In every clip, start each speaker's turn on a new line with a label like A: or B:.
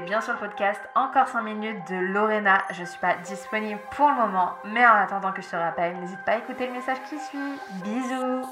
A: bien sur le podcast Encore 5 minutes de Lorena. Je suis pas disponible pour le moment, mais en attendant que je te rappelle, n'hésite pas à écouter le message qui suit. Bisous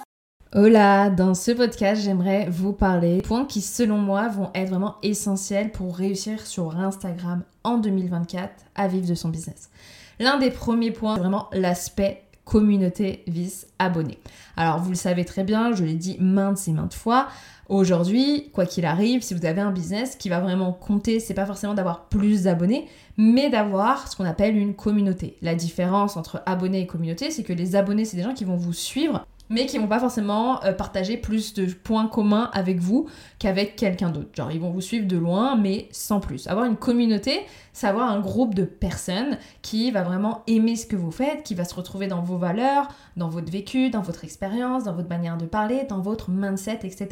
B: Hola, dans ce podcast, j'aimerais vous parler de points qui, selon moi, vont être vraiment essentiels pour réussir sur Instagram en 2024 à vivre de son business. L'un des premiers points, c'est vraiment l'aspect communauté vis abonné. Alors vous le savez très bien, je l'ai dit maintes et maintes fois, aujourd'hui, quoi qu'il arrive, si vous avez un business qui va vraiment compter, c'est pas forcément d'avoir plus d'abonnés, mais d'avoir ce qu'on appelle une communauté. La différence entre abonnés et communauté, c'est que les abonnés, c'est des gens qui vont vous suivre mais qui vont pas forcément euh, partager plus de points communs avec vous qu'avec quelqu'un d'autre. Genre, ils vont vous suivre de loin, mais sans plus. Avoir une communauté, c'est avoir un groupe de personnes qui va vraiment aimer ce que vous faites, qui va se retrouver dans vos valeurs, dans votre vécu, dans votre expérience, dans votre manière de parler, dans votre mindset, etc.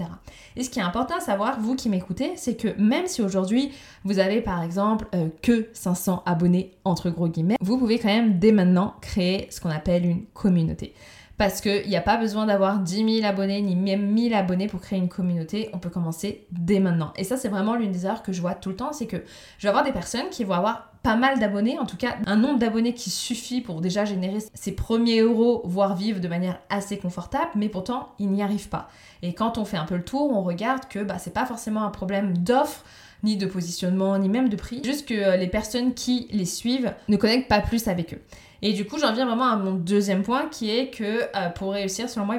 B: Et ce qui est important à savoir, vous qui m'écoutez, c'est que même si aujourd'hui vous avez par exemple euh, que 500 abonnés entre gros guillemets, vous pouvez quand même dès maintenant créer ce qu'on appelle une communauté parce qu'il n'y a pas besoin d'avoir 10 000 abonnés ni même 1000 abonnés pour créer une communauté. On peut commencer dès maintenant. Et ça, c'est vraiment l'une des erreurs que je vois tout le temps, c'est que je vais avoir des personnes qui vont avoir pas mal d'abonnés, en tout cas un nombre d'abonnés qui suffit pour déjà générer ses premiers euros, voire vivre de manière assez confortable, mais pourtant ils n'y arrivent pas. Et quand on fait un peu le tour, on regarde que bah, c'est pas forcément un problème d'offre, ni de positionnement, ni même de prix, juste que euh, les personnes qui les suivent ne connectent pas plus avec eux. Et du coup, j'en viens vraiment à mon deuxième point qui est que euh, pour réussir, selon moi,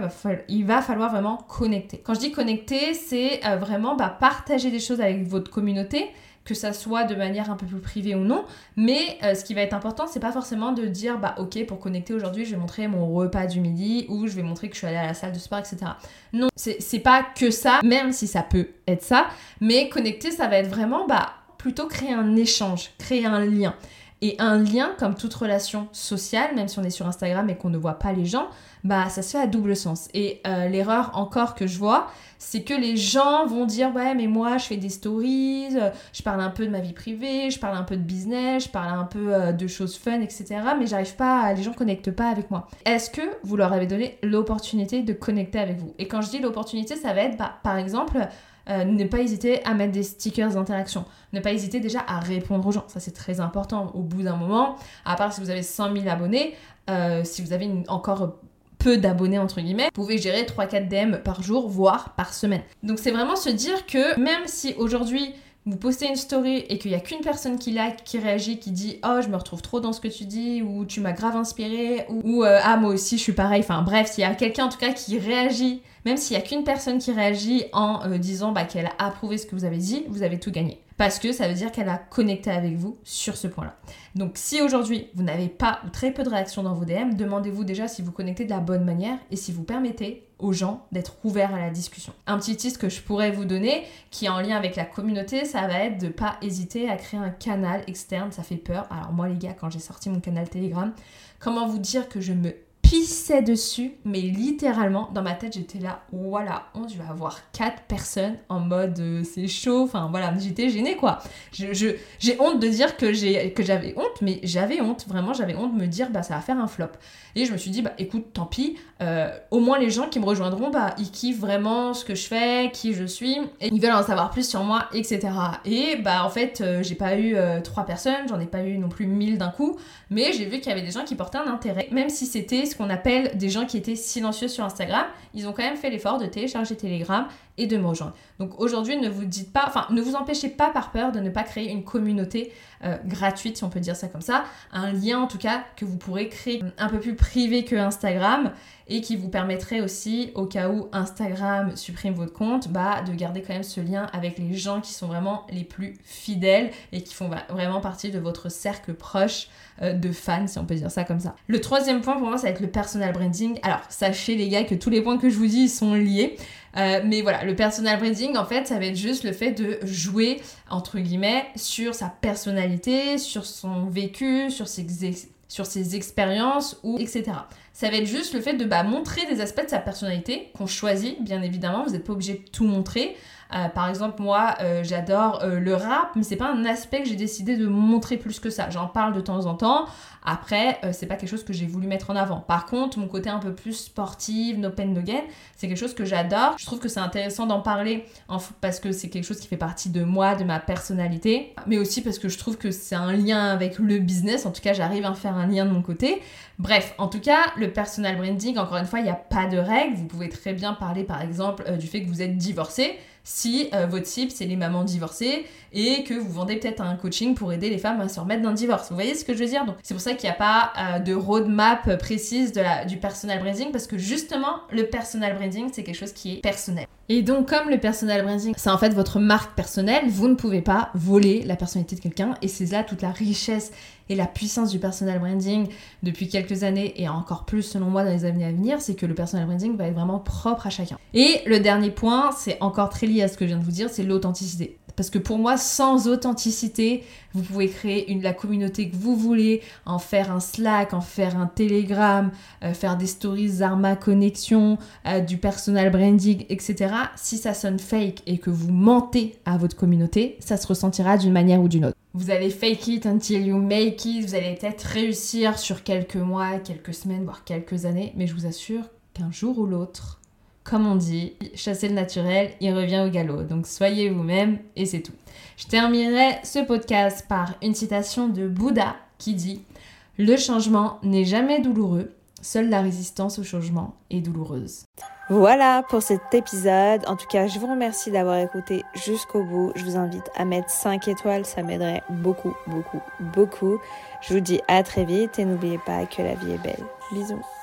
B: il va, falloir, vraiment connecter. Quand je dis connecter, c'est euh, vraiment bah, partager des choses avec votre communauté, que ça soit de manière un peu plus privée ou non. Mais euh, ce qui va être important, c'est pas forcément de dire bah ok pour connecter aujourd'hui, je vais montrer mon repas du midi ou je vais montrer que je suis allée à la salle de sport, etc. Non, c'est pas que ça, même si ça peut être ça. Mais connecter, ça va être vraiment bah plutôt créer un échange, créer un lien. Et un lien, comme toute relation sociale, même si on est sur Instagram et qu'on ne voit pas les gens, bah ça se fait à double sens. Et euh, l'erreur encore que je vois, c'est que les gens vont dire ouais mais moi je fais des stories, euh, je parle un peu de ma vie privée, je parle un peu de business, je parle un peu euh, de choses fun, etc. Mais j'arrive pas, les gens connectent pas avec moi. Est-ce que vous leur avez donné l'opportunité de connecter avec vous? Et quand je dis l'opportunité, ça va être bah, par exemple euh, ne pas hésiter à mettre des stickers d'interaction. Ne pas hésiter déjà à répondre aux gens. Ça, c'est très important. Au bout d'un moment, à part si vous avez 100 000 abonnés, euh, si vous avez encore peu d'abonnés entre guillemets, vous pouvez gérer 3-4 DM par jour, voire par semaine. Donc c'est vraiment se dire que même si aujourd'hui vous postez une story et qu'il n'y a qu'une personne qui like, qui réagit, qui dit oh je me retrouve trop dans ce que tu dis ou tu m'as grave inspiré ou, euh, ah moi aussi je suis pareil. Enfin bref, s'il y a quelqu'un en tout cas qui réagit même s'il n'y a qu'une personne qui réagit en euh, disant bah, qu'elle a approuvé ce que vous avez dit, vous avez tout gagné. Parce que ça veut dire qu'elle a connecté avec vous sur ce point-là. Donc si aujourd'hui vous n'avez pas ou très peu de réactions dans vos DM, demandez-vous déjà si vous connectez de la bonne manière et si vous permettez aux gens d'être ouverts à la discussion. Un petit tips que je pourrais vous donner, qui est en lien avec la communauté, ça va être de ne pas hésiter à créer un canal externe, ça fait peur. Alors moi les gars, quand j'ai sorti mon canal Telegram, comment vous dire que je me pissais dessus, mais littéralement, dans ma tête, j'étais là, voilà, on va avoir quatre personnes en mode euh, c'est chaud, enfin voilà, j'étais gênée quoi. Je, j'ai honte de dire que, j'ai, que j'avais honte, mais j'avais honte, vraiment j'avais honte de me dire, bah ça va faire un flop. Et je me suis dit, bah écoute, tant pis, euh, au moins les gens qui me rejoindront, bah ils kiffent vraiment ce que je fais, qui je suis, et ils veulent en savoir plus sur moi, etc. Et bah en fait, euh, j'ai pas eu trois personnes, j'en ai pas eu non plus mille d'un coup, mais j'ai vu qu'il y avait des gens qui portaient un intérêt, même si c'était ce qu'on appelle des gens qui étaient silencieux sur Instagram, ils ont quand même fait l'effort de télécharger Telegram et de me rejoindre. Donc aujourd'hui, ne vous dites pas, enfin, ne vous empêchez pas par peur de ne pas créer une communauté euh, gratuite, si on peut dire ça comme ça, un lien en tout cas que vous pourrez créer un peu plus privé que Instagram et qui vous permettrait aussi, au cas où Instagram supprime votre compte, bah, de garder quand même ce lien avec les gens qui sont vraiment les plus fidèles et qui font vraiment partie de votre cercle proche euh, de fans, si on peut dire ça comme ça. Le troisième point pour moi, ça va être le personal branding. Alors, sachez les gars que tous les points que je vous dis sont liés. Euh, mais voilà, le personal branding, en fait, ça va être juste le fait de jouer, entre guillemets, sur sa personnalité, sur son vécu, sur ses, sur ses expériences, ou etc. ça va être juste le fait de bah, montrer des aspects de sa personnalité qu'on choisit, bien évidemment. Vous n'êtes pas obligé de tout montrer. Euh, par exemple, moi, euh, j'adore euh, le rap, mais c'est pas un aspect que j'ai décidé de montrer plus que ça. J'en parle de temps en temps. Après, c'est pas quelque chose que j'ai voulu mettre en avant. Par contre, mon côté un peu plus sportif, no pain no gain, c'est quelque chose que j'adore. Je trouve que c'est intéressant d'en parler parce que c'est quelque chose qui fait partie de moi, de ma personnalité, mais aussi parce que je trouve que c'est un lien avec le business. En tout cas, j'arrive à faire un lien de mon côté. Bref, en tout cas, le personal branding, encore une fois, il n'y a pas de règles. Vous pouvez très bien parler, par exemple, du fait que vous êtes divorcé si euh, votre cible c'est les mamans divorcées et que vous vendez peut-être un coaching pour aider les femmes à se remettre d'un divorce. Vous voyez ce que je veux dire? Donc c'est pour ça qu'il n'y a pas euh, de roadmap précise de la, du personal branding parce que justement le personal branding c'est quelque chose qui est personnel. Et donc comme le personal branding c'est en fait votre marque personnelle, vous ne pouvez pas voler la personnalité de quelqu'un et c'est là toute la richesse et la puissance du personal branding depuis quelques années et encore plus selon moi dans les années à venir, c'est que le personal branding va être vraiment propre à chacun. Et le dernier point, c'est encore très lié à ce que je viens de vous dire, c'est l'authenticité. Parce que pour moi, sans authenticité, vous pouvez créer la communauté que vous voulez, en faire un Slack, en faire un Telegram, euh, faire des stories Arma Connexion, euh, du personal branding, etc. Si ça sonne fake et que vous mentez à votre communauté, ça se ressentira d'une manière ou d'une autre. Vous allez fake it until you make it, vous allez peut-être réussir sur quelques mois, quelques semaines, voire quelques années, mais je vous assure qu'un jour ou l'autre, comme on dit, chasser le naturel, il revient au galop. Donc soyez vous-même et c'est tout. Je terminerai ce podcast par une citation de Bouddha qui dit Le changement n'est jamais douloureux, seule la résistance au changement est douloureuse.
C: Voilà pour cet épisode. En tout cas, je vous remercie d'avoir écouté jusqu'au bout. Je vous invite à mettre 5 étoiles, ça m'aiderait beaucoup, beaucoup, beaucoup. Je vous dis à très vite et n'oubliez pas que la vie est belle. Bisous.